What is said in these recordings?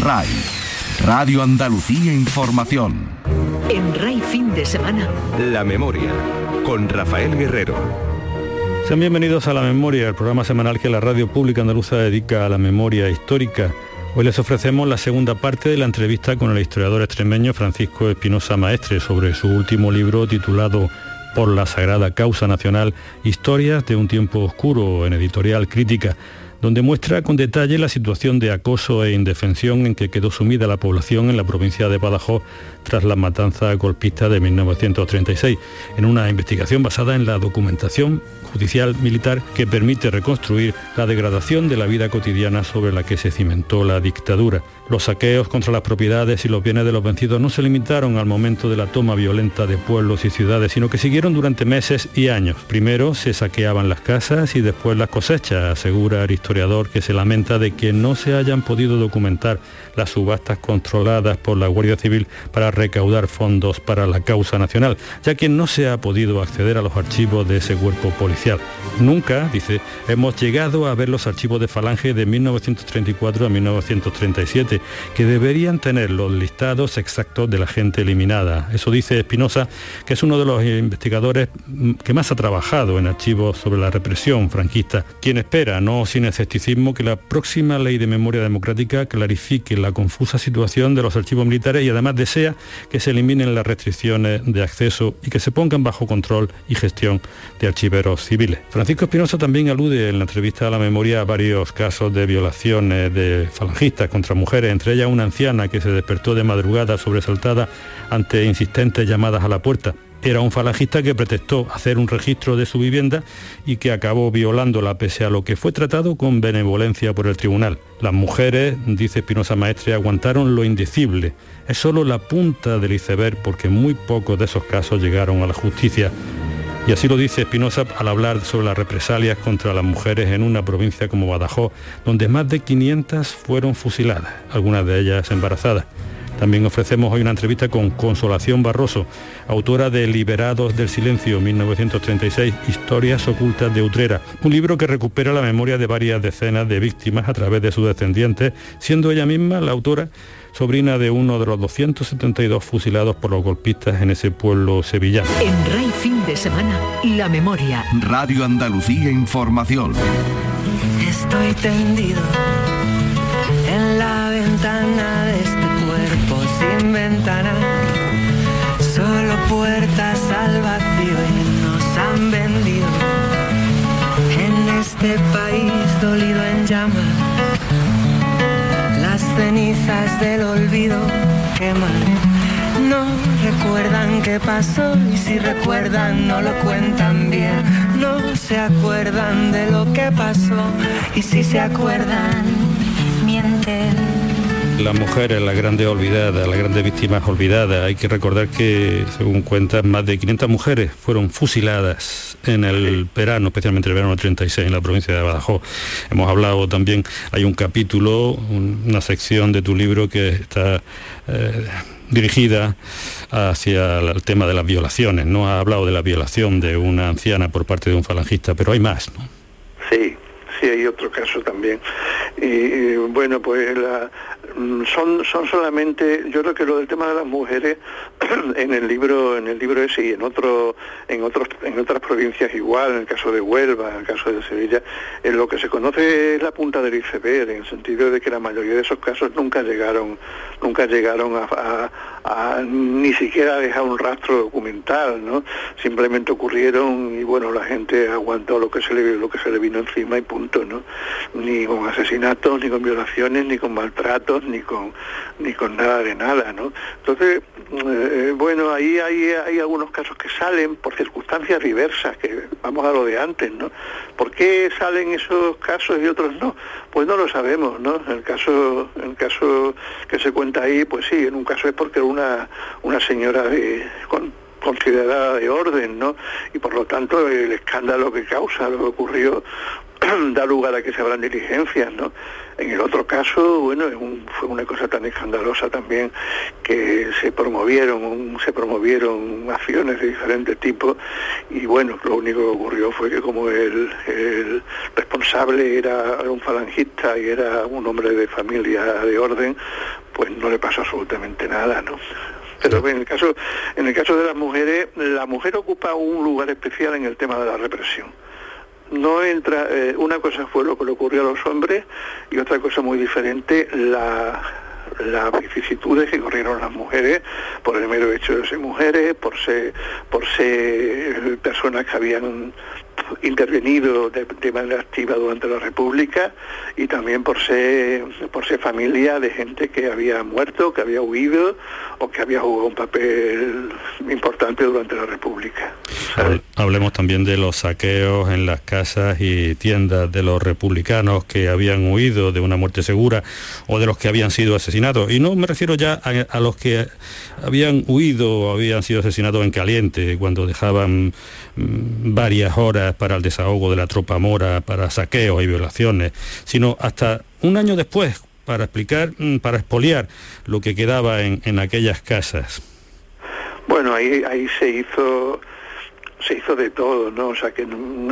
RAI, Radio Andalucía Información. En RAI fin de semana. La memoria, con Rafael Guerrero. Sean bienvenidos a La Memoria, el programa semanal que la radio pública andaluza dedica a la memoria histórica. Hoy les ofrecemos la segunda parte de la entrevista con el historiador extremeño Francisco Espinosa Maestre sobre su último libro titulado Por la Sagrada Causa Nacional, Historias de un tiempo oscuro en editorial crítica donde muestra con detalle la situación de acoso e indefensión en que quedó sumida la población en la provincia de Badajoz tras la matanza golpista de 1936, en una investigación basada en la documentación judicial militar que permite reconstruir la degradación de la vida cotidiana sobre la que se cimentó la dictadura. Los saqueos contra las propiedades y los bienes de los vencidos no se limitaron al momento de la toma violenta de pueblos y ciudades, sino que siguieron durante meses y años. Primero se saqueaban las casas y después las cosechas, asegura el historiador que se lamenta de que no se hayan podido documentar las subastas controladas por la Guardia Civil para recaudar fondos para la causa nacional, ya que no se ha podido acceder a los archivos de ese cuerpo policial. Nunca, dice, hemos llegado a ver los archivos de Falange de 1934 a 1937, que deberían tener los listados exactos de la gente eliminada. Eso dice Espinosa, que es uno de los investigadores que más ha trabajado en archivos sobre la represión franquista, quien espera, no sin escepticismo, que la próxima ley de memoria democrática clarifique la confusa situación de los archivos militares y además desea que se eliminen las restricciones de acceso y que se pongan bajo control y gestión de archiveros civiles. Francisco Espinosa también alude en la entrevista a la memoria a varios casos de violaciones de falangistas contra mujeres, entre ellas una anciana que se despertó de madrugada sobresaltada ante insistentes llamadas a la puerta. Era un falangista que pretextó hacer un registro de su vivienda y que acabó violándola pese a lo que fue tratado con benevolencia por el tribunal. Las mujeres, dice Espinosa Maestre, aguantaron lo indecible. Es solo la punta del iceberg porque muy pocos de esos casos llegaron a la justicia. Y así lo dice Espinosa al hablar sobre las represalias contra las mujeres en una provincia como Badajoz, donde más de 500 fueron fusiladas, algunas de ellas embarazadas. También ofrecemos hoy una entrevista con Consolación Barroso, autora de Liberados del Silencio 1936, Historias ocultas de Utrera, un libro que recupera la memoria de varias decenas de víctimas a través de sus descendientes, siendo ella misma la autora sobrina de uno de los 272 fusilados por los golpistas en ese pueblo sevillano. En Rey Fin de Semana, La Memoria. Radio Andalucía Información. Estoy tendido del olvido queman. No recuerdan qué pasó y si recuerdan no lo cuentan bien. No se acuerdan de lo que pasó y si se acuerdan mienten. La mujer es la grande olvidada, la grande víctima olvidada. Hay que recordar que, según cuentan, más de 500 mujeres fueron fusiladas en el verano, especialmente el verano del 36 en la provincia de Badajoz. Hemos hablado también, hay un capítulo, una sección de tu libro que está eh, dirigida hacia el tema de las violaciones. No ha hablado de la violación de una anciana por parte de un falangista, pero hay más, ¿no? Sí, sí hay otro caso también. Y, y, bueno, pues la, son, son solamente, yo creo que lo del tema de las mujeres en el libro, en el libro ese y en otro, en otros, en otras provincias igual, en el caso de Huelva, en el caso de Sevilla, en lo que se conoce es la punta del iceberg, en el sentido de que la mayoría de esos casos nunca llegaron, nunca llegaron a, ni siquiera dejar un rastro documental, ¿no? Simplemente ocurrieron y bueno, la gente aguantó lo que se le, lo que se le vino encima y punto, ¿no? Ni con asesinatos, ni con violaciones, ni con maltratos, ni con ni con nada de nada, ¿no? Entonces, eh, bueno, ahí hay, hay algunos casos que salen por circunstancias diversas, que vamos a lo de antes, ¿no? ¿Por qué salen esos casos y otros no? Pues no lo sabemos, ¿no? El caso, el caso que se cuenta ahí, pues sí, en un caso es porque una, una señora de, con, considerada de orden, ¿no? Y por lo tanto el escándalo que causa lo que ocurrió, da lugar a que se abran diligencias, ¿no? En el otro caso, bueno, fue una cosa tan escandalosa también que se promovieron, se promovieron acciones de diferentes tipos y bueno, lo único que ocurrió fue que como el, responsable era un falangista y era un hombre de familia de orden, pues no le pasó absolutamente nada, ¿no? Pero en el caso, en el caso de las mujeres, la mujer ocupa un lugar especial en el tema de la represión no entra, eh, una cosa fue lo que le ocurrió a los hombres y otra cosa muy diferente, la, las vicisitudes que corrieron las mujeres por el mero hecho de ser mujeres, por ser, por ser personas que habían intervenido de, manera activa durante la República y también por ser, por ser familia de gente que había muerto, que había huido o que había jugado un papel importante durante la República. Hablemos también de los saqueos en las casas y tiendas de los republicanos que habían huido de una muerte segura o de los que habían sido asesinados. Y no me refiero ya a, los que habían huido o habían sido asesinados en caliente, cuando dejaban mm, varias horas para el desahogo de la tropa mora, para saqueos y violaciones, sino hasta un año después para explicar, mm, para expoliar lo que quedaba en, aquellas casas. Bueno, ahí, ahí se hizo se hizo de todo, ¿no? O sea que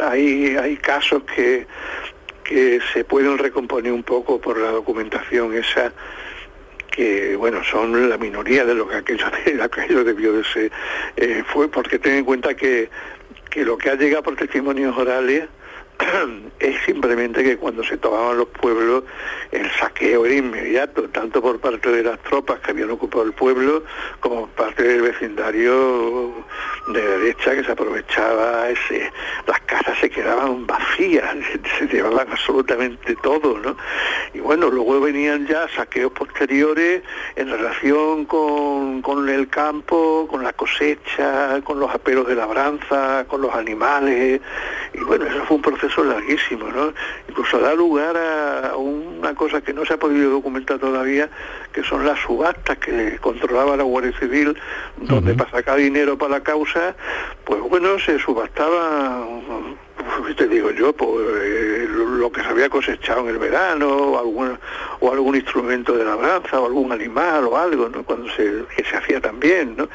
hay, hay casos que, que se pueden recomponer un poco por la documentación esa que bueno son la minoría de lo que aquello, aquello debió de ser eh, fue porque ten en cuenta que, que lo que ha llegado por testimonios orales es simplemente que cuando se tomaban los pueblos el saqueo era inmediato, tanto por parte de las tropas que habían ocupado el pueblo como por parte del vecindario de derecha que se aprovechaba, ese, las casas se quedaban vacías, se, llevaban absolutamente todo, ¿no? Y bueno, luego venían ya saqueos posteriores en relación con, con el campo, con la cosecha, con los aperos de labranza, con los animales, y bueno, eso fue un proceso son larguísimos, ¿no? Incluso da lugar a una cosa que no se ha podido documentar todavía, que son las subastas que controlaba la Guardia Civil, donde para sacar dinero para la causa, pues bueno, se te digo yo, pues, eh, lo que se había cosechado en el verano, o algún, o algún instrumento de labranza, o algún animal, o algo, ¿no? Cuando se, que se hacía también, ¿no?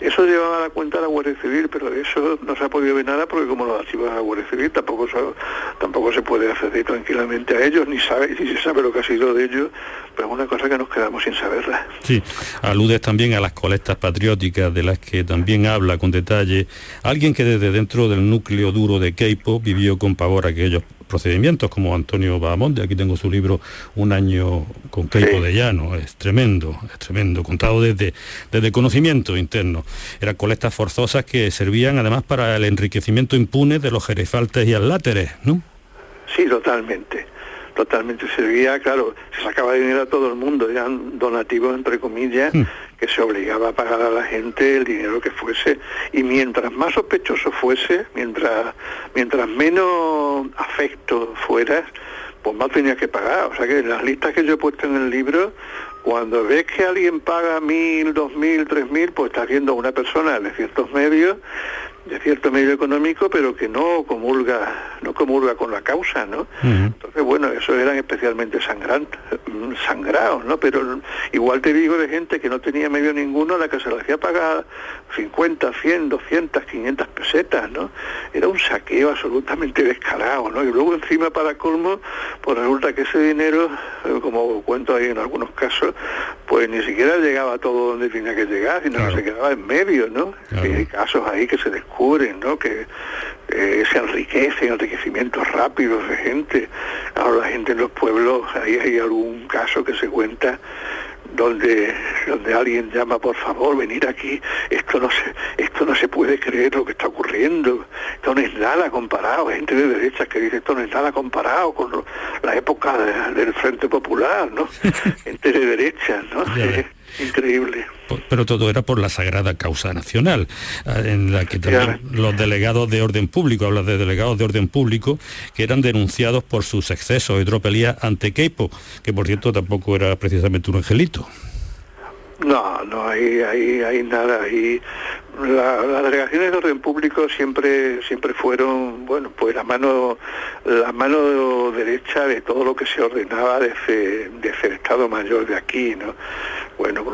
Eso llevaba a la cuenta la Guardia Civil, pero de eso no se ha podido ver nada porque como lo archivas a la Guardia Civil tampoco se, tampoco se puede acceder tranquilamente a ellos, ni sabe, ni se sabe lo que ha sido de ellos, pero es una cosa que nos quedamos sin saberla. Sí, aludes también a las colectas patrióticas de las que también habla con detalle alguien que desde dentro del núcleo duro de Keipo vivió con pavor aquellos procedimientos como Antonio Bahamonde, aquí tengo su libro Un año con Keipo de Llano, es tremendo, es tremendo, contado desde, desde conocimiento interno. Eran colectas forzosas que servían además para el enriquecimiento impune de los jerefaltes y aláteres, ¿no? Sí, totalmente totalmente servía, claro, se sacaba dinero a todo el mundo, eran donativos entre comillas, hmm. Que se obligaba a pagar a la gente el dinero que fuese, y mientras más sospechoso fuese, mientras, mientras menos afecto fueras, pues más tenías que pagar. O sea que las listas que yo he puesto en el libro, cuando ves que alguien paga mil, dos mil, tres mil, pues estás viendo a una persona de ciertos medios de cierto medio económico, pero que no comulga, no comulga con la causa, ¿no? Entonces, bueno, eso eran especialmente sangrantes, mm, sangrados, ¿no? Pero igual te digo de gente que no tenía medio ninguno a la que se le hacía pagar 50, 100, 200, 500 pesetas, ¿no? Era un saqueo absolutamente descarado, ¿no? Y luego encima para colmo, pues resulta que ese dinero, eh, como cuento ahí en algunos casos, pues ni siquiera llegaba todo donde tenía que llegar, sino que se quedaba en medio, ¿no? hay casos ahí que se descubren ¿no? que eh, se enriquece, enriquecimientos rápidos de gente. Ahora la gente en los pueblos, ahí hay algún caso que se cuenta donde donde alguien llama por favor venir aquí. Esto no se esto no se puede creer lo que está ocurriendo. Esto no es nada comparado. Gente de derecha que dice esto no es nada comparado con la época del Frente Popular no gente de derecha no increíble. Pero todo era por la sagrada causa nacional, eh, en la que también los delegados de orden público, hablas de delegados de orden público, que eran denunciados por sus excesos y tropelías ante Keipo, que por cierto tampoco era precisamente un angelito. No, no hay, hay, hay nada ahí. las delegaciones de orden público siempre siempre fueron bueno pues la mano la mano derecha de todo lo que se ordenaba desde, desde el Estado Mayor de aquí no bueno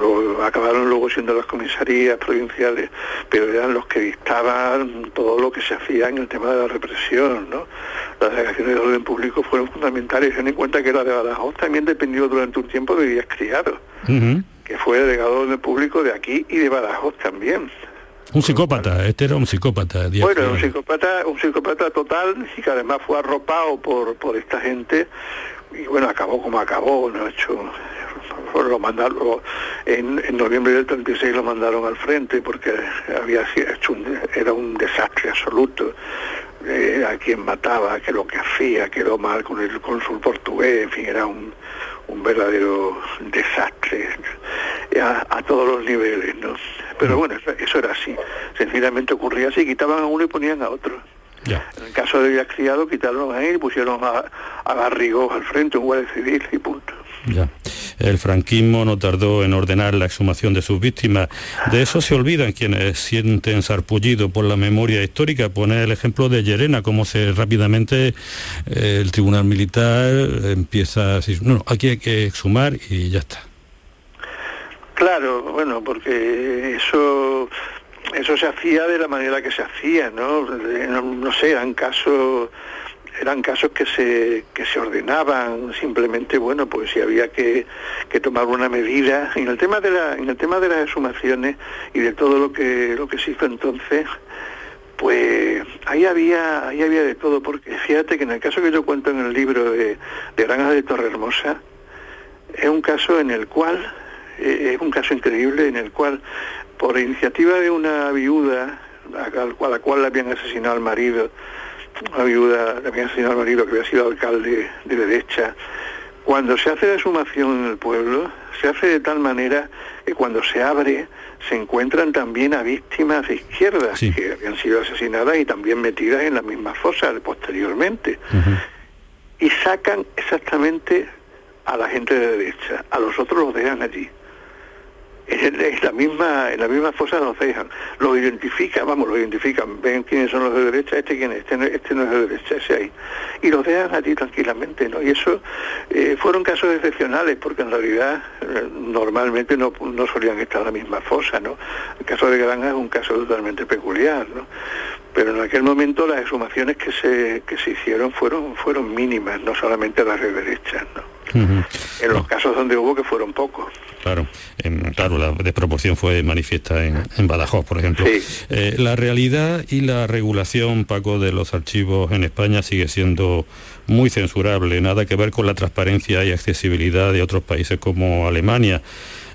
acabaron luego siendo las comisarías provinciales pero eran los que dictaban todo lo que se hacía en el tema de la represión no las delegaciones de orden público fueron fundamentales ten en cuenta que la de Badajoz también dependió durante un tiempo de Díaz Criado que fue delegado de orden público de aquí y de Badajoz también un psicópata, este era un psicópata. bueno, un psicópata, un psicópata total y que además fue arropado por, por esta gente y bueno, acabó como acabó, ¿no? Hecho, lo mandaron, en, en, noviembre del 36 lo mandaron al frente porque había hecho un, era un desastre absoluto. Eh, a quien mataba, que lo que hacía, quedó mal con el cónsul portugués, en fin, era un, un verdadero desastre a, todos los niveles, ¿no? Pero bueno, eso, era así. Sencillamente ocurría así, quitaban a uno y ponían a otro. En el caso de Criado quitaron a él y pusieron a, a Garrigó al frente, un guardia civil y punto. Ya. El franquismo no tardó en ordenar la exhumación de sus víctimas. De eso se olvidan quienes sienten sarpullido por la memoria histórica. Poner el ejemplo de Llerena, cómo se rápidamente eh, el tribunal militar empieza a decir, no, aquí hay que exhumar y ya está. Claro, bueno, porque eso eso se hacía de la manera que se hacía, ¿no? No, no sé, eran casos eran casos que se, que se ordenaban simplemente, bueno, pues si había que, que, tomar una medida. En el tema de la, en el tema de las exhumaciones y de todo lo que lo que se hizo entonces, pues ahí había, ahí había de todo, porque fíjate que en el caso que yo cuento en el libro de, de Granja de Torrehermosa, es un caso en el cual, eh, es un caso increíble en el cual, por iniciativa de una viuda, a la cual le habían asesinado al marido, una viuda, también el señor marido que había sido alcalde de derecha, cuando se hace la sumación en el pueblo, se hace de tal manera que cuando se abre se encuentran también a víctimas de izquierdas que habían sido asesinadas y también metidas en la misma fosa posteriormente. Y sacan exactamente a la gente de derecha, a los otros los dejan allí en la misma en la misma fosa los dejan los identifican vamos los identifican ven quiénes son los de derecha este quién es este no, este no es de derecha ese ahí. Y los dejan allí tranquilamente no y eso eh, fueron casos excepcionales porque en realidad eh, normalmente no, no solían estar en la misma fosa no el caso de Granja es un caso totalmente peculiar no pero en aquel momento las exhumaciones que se que se hicieron fueron fueron mínimas no solamente las de derecha no en los casos donde hubo que fueron pocos Claro, claro, la desproporción fue manifiesta en, Badajoz, por ejemplo. Eh, la realidad y la regulación, Paco, de los archivos en España sigue siendo muy censurable, nada que ver con la transparencia y accesibilidad de otros países como Alemania.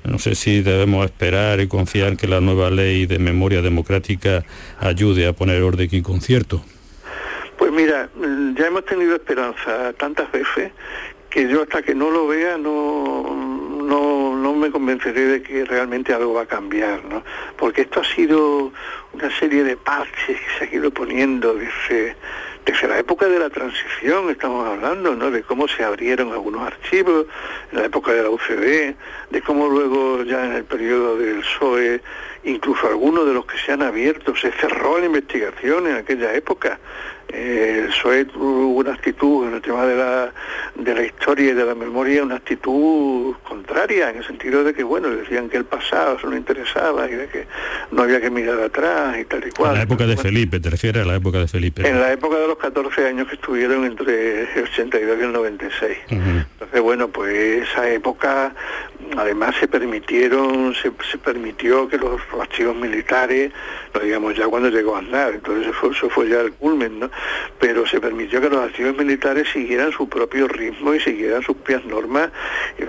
No sé si debemos esperar y confiar que la nueva ley de memoria democrática ayude a poner orden y concierto. Pues mira, ya hemos tenido esperanza tantas veces que yo hasta que no lo vea no no, no me convenceré de que realmente algo va a cambiar, ¿no? Porque esto ha sido una serie de parches que se ha ido poniendo desde, desde la época de la transición, estamos hablando, ¿no? De cómo se abrieron algunos archivos, en la época de la UCD, de cómo luego ya en el periodo del PSOE, incluso algunos de los que se han abierto, se cerró la investigación en aquella época eh, el PSOE tuvo una actitud en el tema de la, de la historia y de la memoria, una actitud contraria, en el sentido de que, bueno, decían que el pasado se no interesaba y de que no había que mirar atrás y tal y cual. En la época de Felipe, ¿te refieres a la época de Felipe? En la época de los 14 años que estuvieron entre el 82 y el 96. Entonces, bueno, pues esa época además se permitieron, se, permitió que los archivos militares, lo digamos ya cuando llegó a andar, entonces eso fue, ya el culmen, ¿no? pero se permitió que los archivos militares siguieran su propio ritmo y siguieran sus propias normas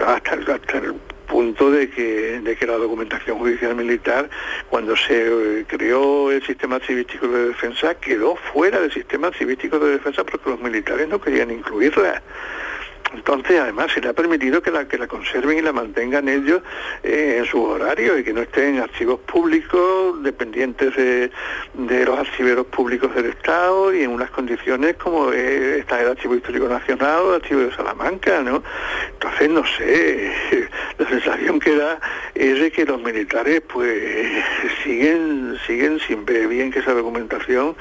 hasta, hasta el punto de que, de que la documentación judicial militar, cuando se eh, creó el sistema civístico de defensa, quedó fuera del sistema civístico de defensa porque los militares no querían incluirla. Entonces, además, se le ha permitido que la, que la conserven y la mantengan ellos eh, en sus horarios y que no estén en archivos públicos dependientes de, los archiveros públicos del Estado y en unas condiciones como está el Archivo Histórico Nacional el Archivo de Salamanca, ¿no? Entonces, no sé, sensación que da es de que los militares pues siguen siguen ver bien que esa documentación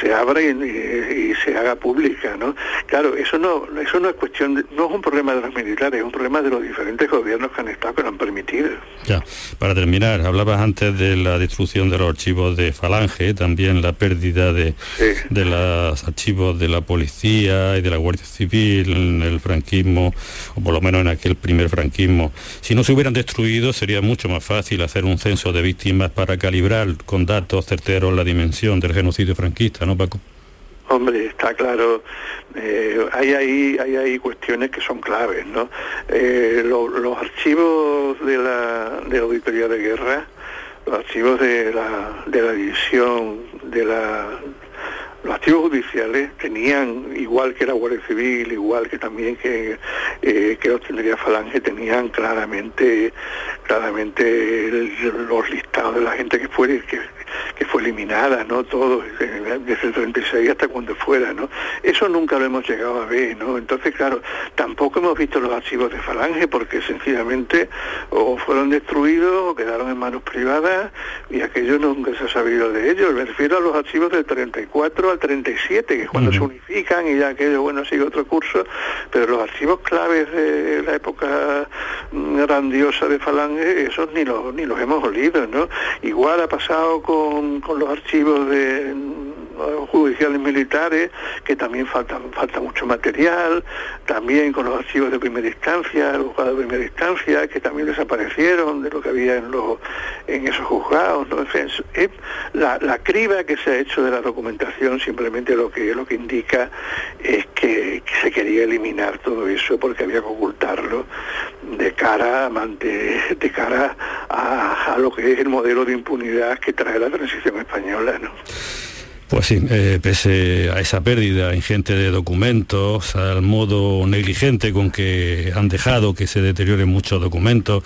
se abra y, se haga pública, ¿no? Claro, eso no eso no es cuestión no es un problema de los militares, es un problema de los diferentes gobiernos que han estado que lo han permitido. Ya, para terminar, hablabas antes de la destrucción de los archivos de Falange, también la pérdida de, de los archivos de la policía y de la Guardia Civil en el franquismo, o por lo menos en aquel primer franquismo. Si no se hubieran destruido, sería mucho más fácil hacer un censo de víctimas para calibrar con datos certeros la dimensión del genocidio franquista, ¿no, Paco? Hombre, está claro, eh, hay, ahí, hay ahí cuestiones que son claves, ¿no? Eh, los archivos de la, de auditoría de guerra, los archivos de la, de la división de la los archivos judiciales tenían, igual que la Guardia Civil, igual que también que, eh, que Falange, tenían claramente claramente los listados de la gente que fue que, que fue eliminada, ¿no? Todo, desde el 36 hasta cuando fuera, ¿no? Eso nunca lo hemos llegado a ver, ¿no? Entonces, claro, tampoco hemos visto los archivos de Falange porque sencillamente o fueron destruidos o quedaron en manos privadas y aquello nunca se ha sabido de ellos. Me refiero a los archivos del 34 al 37, que es cuando se unifican y ya aquello, bueno, sigue otro curso, pero los archivos claves de la época mm, grandiosa de Falange, esos ni los, ni los hemos olido, ¿no? Igual ha pasado con con, los archivos de judiciales militares, que también falta, falta mucho material, también con los archivos de primera instancia, los juzgados de primera instancia, que también desaparecieron de lo que había en, los, en esos juzgados. ¿no? la, la, criba que se ha hecho de la documentación simplemente lo que, lo que indica es que, se quería eliminar todo eso porque había que ocultarlo de cara, de, de cara a, a lo que es el modelo de impunidad que trae la transición española. ¿no? Pues sí, eh, pese a esa pérdida ingente de documentos, al modo negligente con que han dejado que se deterioren muchos documentos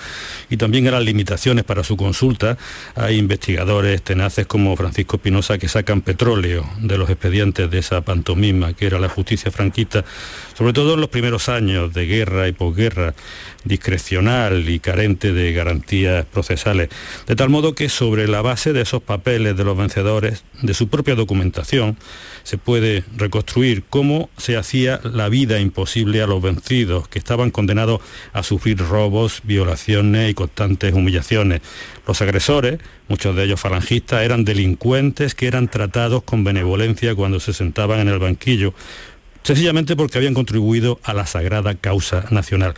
y también a las limitaciones para su consulta, hay investigadores tenaces como Francisco Espinosa que sacan petróleo de los expedientes de esa pantomima que era la justicia franquista, sobre todo en los primeros años de guerra y posguerra, discrecional y carente de garantías procesales, de tal modo que sobre la base de esos papeles de los vencedores, de su propia documentación, se puede reconstruir cómo se hacía la vida imposible a los vencidos, que estaban condenados a sufrir robos, violaciones y constantes humillaciones. Los agresores, muchos de ellos falangistas, eran delincuentes que eran tratados con benevolencia cuando se sentaban en el banquillo, sencillamente porque habían contribuido a la sagrada causa nacional.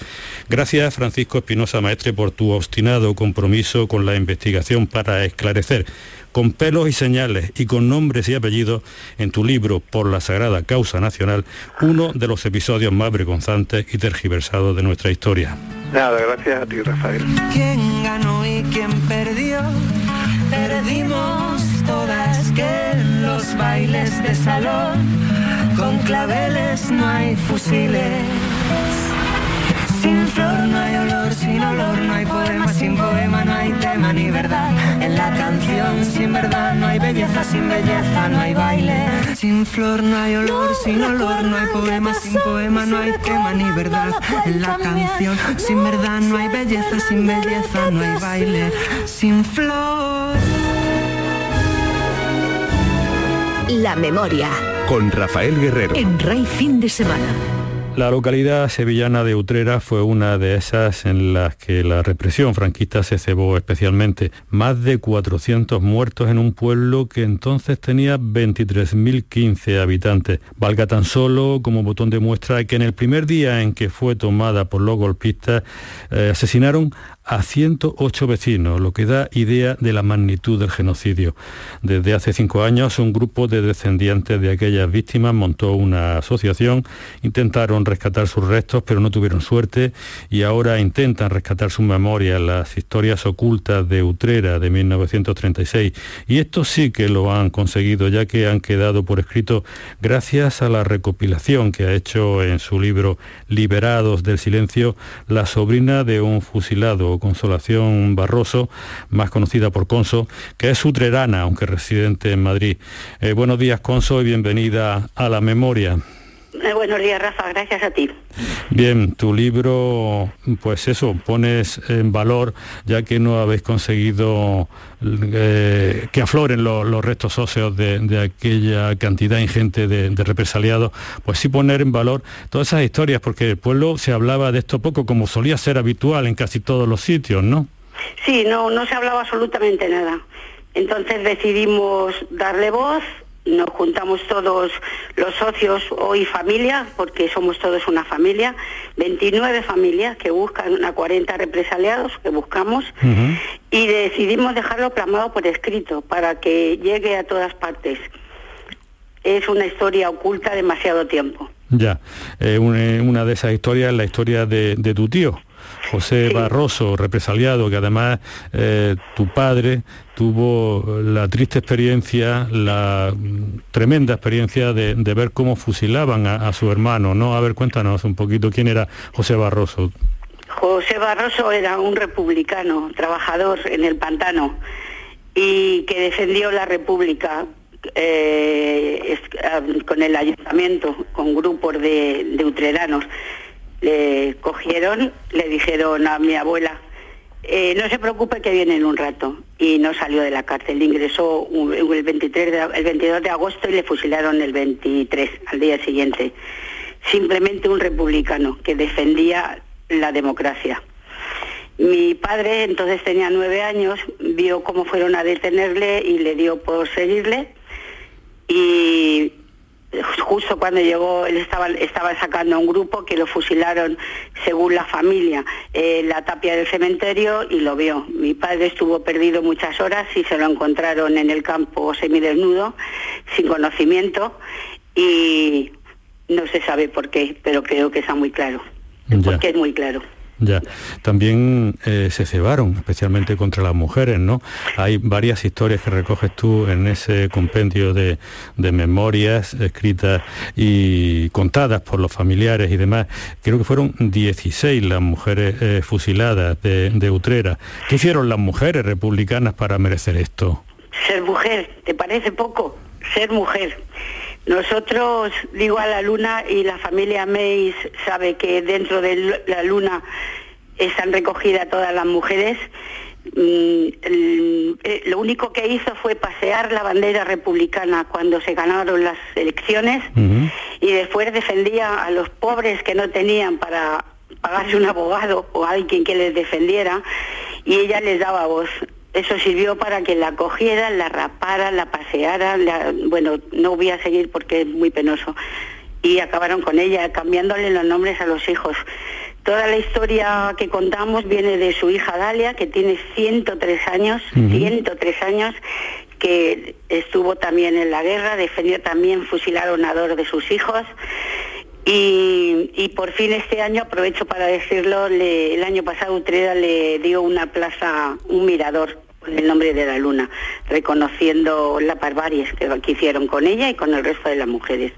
Gracias Francisco Espinosa Maestre por tu obstinado compromiso con la investigación para esclarecer con pelos y señales y con nombres y apellidos en tu libro Por la Sagrada Causa Nacional, uno de los episodios más vergonzantes y tergiversados de nuestra historia. Nada, gracias a ti, Rafael. ¿Quién ganó y quién perdió? Perdimos todas que en los bailes de salón con claveles no hay fusiles. Sin flor no hay olor, sin olor no hay poema, sin poema no hay tema ni verdad. En la canción sin verdad no hay belleza, sin belleza no hay baile. Sin flor no hay olor, sin olor no hay poema, sin poema no hay tema ni verdad. En la canción sin verdad no hay belleza, sin belleza no hay baile. Sin flor. La memoria con Rafael Guerrero. En Rey Fin de Semana. La localidad sevillana de Utrera fue una de esas en las que la represión franquista se cebó especialmente. Más de 400 muertos en un pueblo que entonces tenía 23.015 habitantes. Valga tan solo como botón de muestra que en el primer día en que fue tomada por los golpistas eh, asesinaron a 108 vecinos, lo que da idea de la magnitud del genocidio. Desde hace cinco años, un grupo de descendientes de aquellas víctimas montó una asociación, intentaron rescatar sus restos, pero no tuvieron suerte y ahora intentan rescatar su memoria, las historias ocultas de Utrera de 1936. Y esto sí que lo han conseguido, ya que han quedado por escrito gracias a la recopilación que ha hecho en su libro Liberados del Silencio la sobrina de un fusilado Consolación Barroso, más conocida por Conso, que es utrerana, aunque residente en Madrid. Eh, buenos días, Conso, y bienvenida a la memoria. Eh, buenos días, Rafa, gracias a ti. Bien, tu libro, pues eso, pones en valor, ya que no habéis conseguido eh, que afloren los restos óseos de, aquella cantidad ingente de, represaliados, pues sí poner en valor todas esas historias, porque el pueblo se hablaba de esto poco, como solía ser habitual en casi todos los sitios, ¿no? Sí, no, no se hablaba absolutamente nada. Entonces decidimos darle voz, nos juntamos todos los socios hoy familia, porque somos todos una familia, 29 familias que buscan a 40 represaliados que buscamos y decidimos dejarlo plasmado por escrito para que llegue a todas partes. Es una historia oculta demasiado tiempo. Ya, eh, una, de esas historias es la historia de tu tío. José Barroso, represaliado, que además eh, tu padre tuvo la triste experiencia, la tremenda experiencia de, ver cómo fusilaban a, su hermano, ¿no? A ver, cuéntanos un poquito quién era José Barroso. José Barroso era un republicano, trabajador en el pantano y que defendió la República eh, con el ayuntamiento, con grupos de, de utreranos le cogieron, le dijeron a mi abuela, eh, no se preocupe que viene en un rato. Y no salió de la cárcel. Ingresó el, 23 el 22 de agosto y le fusilaron el 23, al día siguiente. Simplemente un republicano que defendía la democracia. Mi padre entonces tenía nueve años, vio cómo fueron a detenerle y le dio por seguirle. Y justo cuando llegó, él estaba, estaba sacando a un grupo que lo fusilaron, según la familia, en la tapia del cementerio y lo vio. Mi padre estuvo perdido muchas horas y se lo encontraron en el campo semidesnudo, sin conocimiento, y no se sabe por qué, pero creo que está muy claro. Porque es muy claro. Ya, también eh, se cebaron, especialmente contra las mujeres, ¿no? Hay varias historias que recoges tú en ese compendio de, memorias escritas y contadas por los familiares y demás. Creo que fueron 16 las mujeres eh, fusiladas de, de Utrera. ¿Qué hicieron las mujeres republicanas para merecer esto? Ser mujer, ¿te parece poco? Ser mujer. Nosotros, digo a la luna, y la familia Meis sabe que dentro de la luna están recogidas todas las mujeres. Mm, lo único que hizo fue pasear la bandera republicana cuando se ganaron las elecciones y después defendía a los pobres que no tenían para pagarse un abogado o alguien que les defendiera y ella les daba voz eso sirvió para que la cogieran, la raparan, la pasearan, bueno, no voy a seguir porque es muy penoso. Y acabaron con ella, cambiándole los nombres a los hijos. Toda la historia que contamos viene de su hija Dalia, que tiene 103 años, 103 años, que estuvo también en la guerra, defendió también, fusilaron a dos de sus hijos. Y, por fin este año, aprovecho para decirlo, el año pasado Utrera le dio una plaza, un mirador con el nombre de la luna, reconociendo las barbaries que hicieron con ella y con el resto de las mujeres.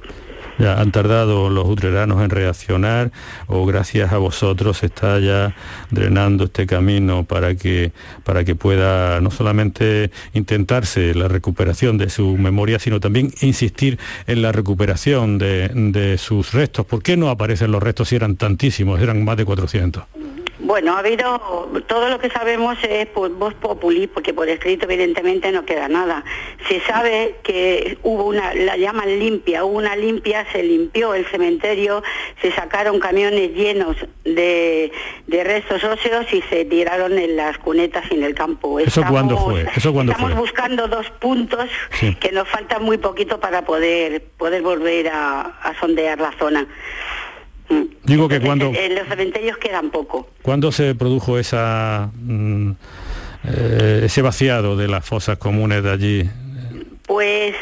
Han tardado los utreranos en reaccionar o gracias a vosotros está ya drenando este camino para que, para que pueda no solamente intentarse la recuperación de su memoria, sino también insistir en la recuperación de, de sus restos. ¿Por qué no aparecen los restos si eran tantísimos, eran más de 400? Bueno, ha habido, todo lo que sabemos es por voz populi, porque por escrito evidentemente no queda nada. Se sabe que hubo una, la llaman limpia, hubo una limpia, se limpió el cementerio, se sacaron camiones llenos de, restos óseos y se tiraron en las cunetas y en el campo. ¿Eso cuándo fue? ¿Eso cuándo estamos buscando dos puntos que nos falta muy poquito para poder, poder volver a, a sondear la zona. Digo que cuando... En los cementerios quedan poco. ¿Cuándo se produjo esa, mm, eh, ese vaciado de las fosas comunes de allí? Pues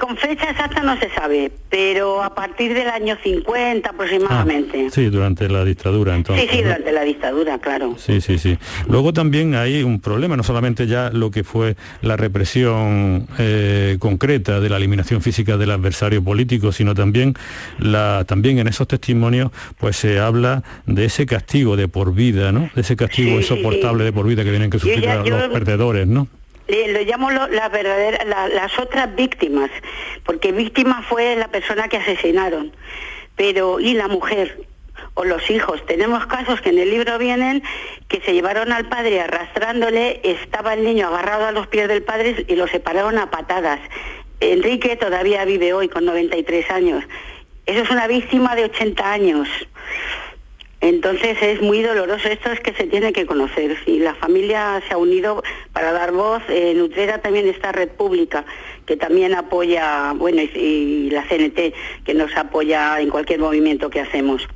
con fecha exacta no se sabe, pero a partir del año 50 aproximadamente. Ah, sí, durante la dictadura entonces. Sí, sí, durante la dictadura, claro. Sí, sí, sí. Luego también hay un problema, no solamente ya lo que fue la represión eh, concreta de la eliminación física del adversario político, sino también, la, también en esos testimonios pues se habla de ese castigo de por vida, ¿no? De ese castigo insoportable de por vida que tienen que sufrir los perdedores, ¿no? Lo llamo la verdadera, las otras víctimas, porque víctima fue la persona que asesinaron. pero ¿y la mujer? o los hijos. Tenemos casos que en el libro vienen que se llevaron al padre arrastrándole, estaba el niño agarrado a los pies del padre y lo separaron a patadas. Enrique todavía vive hoy con 93 años. Eso es una víctima de 80 años. Entonces es muy doloroso, esto es que se tiene que conocer. Y la familia se ha unido para dar voz. En Utrera también está Red Pública, que también apoya, bueno, y, la CNT, que nos apoya en cualquier movimiento que hacemos.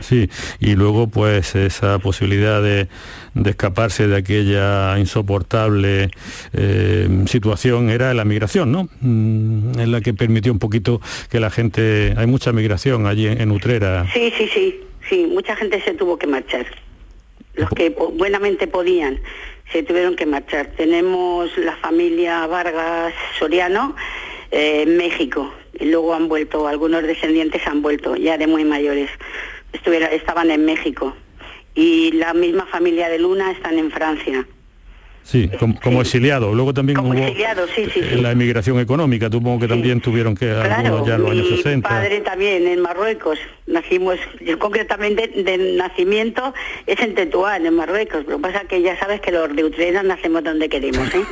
Sí, y luego pues esa posibilidad de, escaparse de aquella insoportable eh, situación era la migración, ¿no? Mm, en la que permitió un poquito que la gente... Hay mucha migración allí en, Utrera. Sí, sí, sí, sí, mucha gente se tuvo que marchar. Los que buenamente podían se tuvieron que marchar. Tenemos la familia Vargas Soriano eh, en México y luego han vuelto, algunos descendientes han vuelto ya de muy mayores estaban en México y la misma familia de Luna están en Francia. Sí, como, exiliado. Luego también como hubo exiliado, sí, sí, la emigración económica, supongo que también tuvieron que claro, ya en los años 60. Mi padre también en Marruecos. Nacimos, yo concretamente de, nacimiento es en Tetuán, en Marruecos. Lo que pasa es que ya sabes que los de Utrera nacemos donde queremos, ¿eh?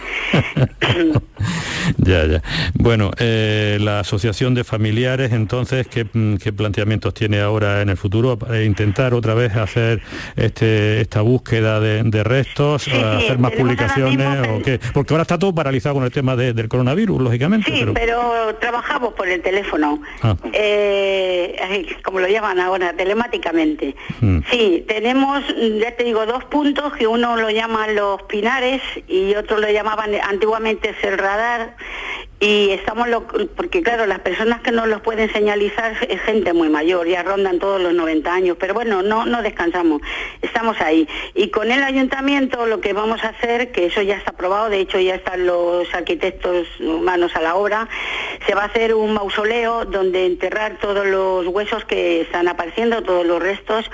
ya, ya. Bueno, eh, la Asociación de Familiares, entonces, ¿qué, mm, planteamientos tiene ahora en el futuro? intentar otra vez hacer este, esta búsqueda de, restos, hacer más publicaciones o qué? Porque ahora está todo paralizado con el tema del coronavirus, lógicamente. Sí, pero... trabajamos por el teléfono. Ah. Eh, como lo llaman ahora, telemáticamente. Mm. Sí, tenemos, ya te digo, dos puntos que uno lo llaman los pinares y otro lo llamaban antiguamente el radar y estamos lo, porque claro las personas que no los pueden señalizar es gente muy mayor ya rondan todos los 90 años pero bueno no no descansamos estamos ahí. Y con el ayuntamiento lo que vamos a hacer que eso ya está aprobado de hecho ya están los arquitectos humanos a la obra se va a hacer un mausoleo donde enterrar todos los huesos que están apareciendo todos los restos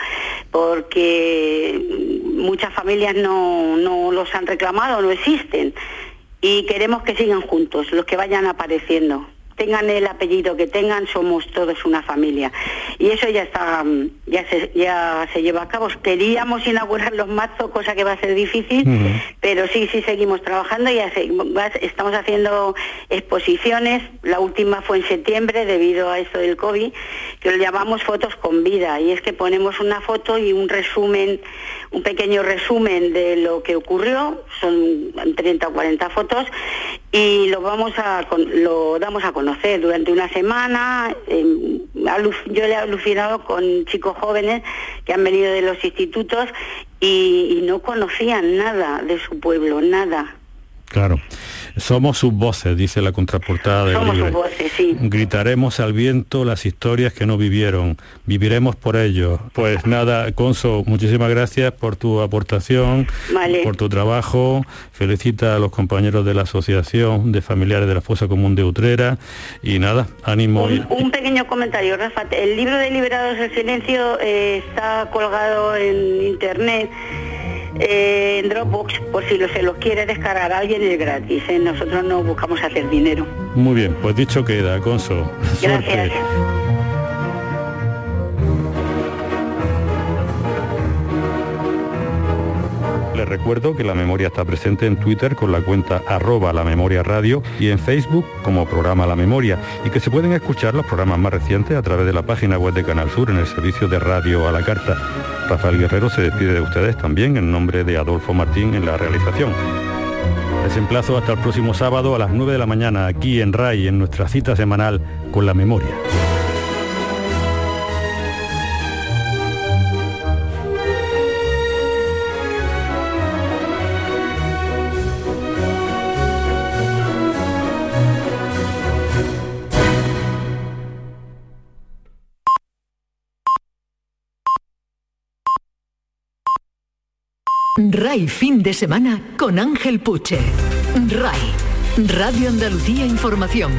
porque muchas familias no no los han reclamado no existen y queremos que sigan juntos, los que vayan apareciendo. Tengan el apellido que tengan, somos todos una familia. Y eso ya está, ya se, ya se lleva a cabo. Queríamos inaugurar los mazos, cosa que va a ser difícil, pero sí, sí seguimos trabajando. Ya estamos haciendo exposiciones. La última fue en septiembre debido a esto del COVID, que lo llamamos fotos con vida. Y es que ponemos una foto y un resumen un pequeño resumen de lo que ocurrió, son 30 o 40 fotos, y lo vamos a lo damos a conocer durante una semana. Em, yo le he alucinado con chicos jóvenes que han venido de los institutos y, y no conocían nada de su pueblo, nada. Claro. Somos sus voces, dice la contraportada del Somos Sus voces, sí. Gritaremos al viento las historias que no vivieron. Viviremos por ellos. Pues nada, Conso, muchísimas gracias por tu aportación, por tu trabajo. Felicita a los compañeros de la Asociación de Familiares de la Fosa Común de Utrera. Y nada, ánimo. Un, pequeño comentario, Rafa. El libro de Liberados del Silencio eh, está colgado en internet eh, en Dropbox por si lo, se los quiere descargar alguien es gratis. ¿eh? Nosotros no buscamos hacer dinero. Muy bien, pues dicho queda, Conso. Gracias. Les recuerdo que la memoria está presente en Twitter con la cuenta arroba la memoria radio y en Facebook como programa La Memoria y que se pueden escuchar los programas más recientes a través de la página web de Canal Sur en el servicio de radio a la carta. Rafael Guerrero se despide de ustedes también en nombre de Adolfo Martín en la realización. Les emplazo hasta el próximo sábado a las 9 de la mañana aquí en RAI en nuestra cita semanal con la memoria. RAI fin de semana con Ángel Puche. RAI, Radio Andalucía Información.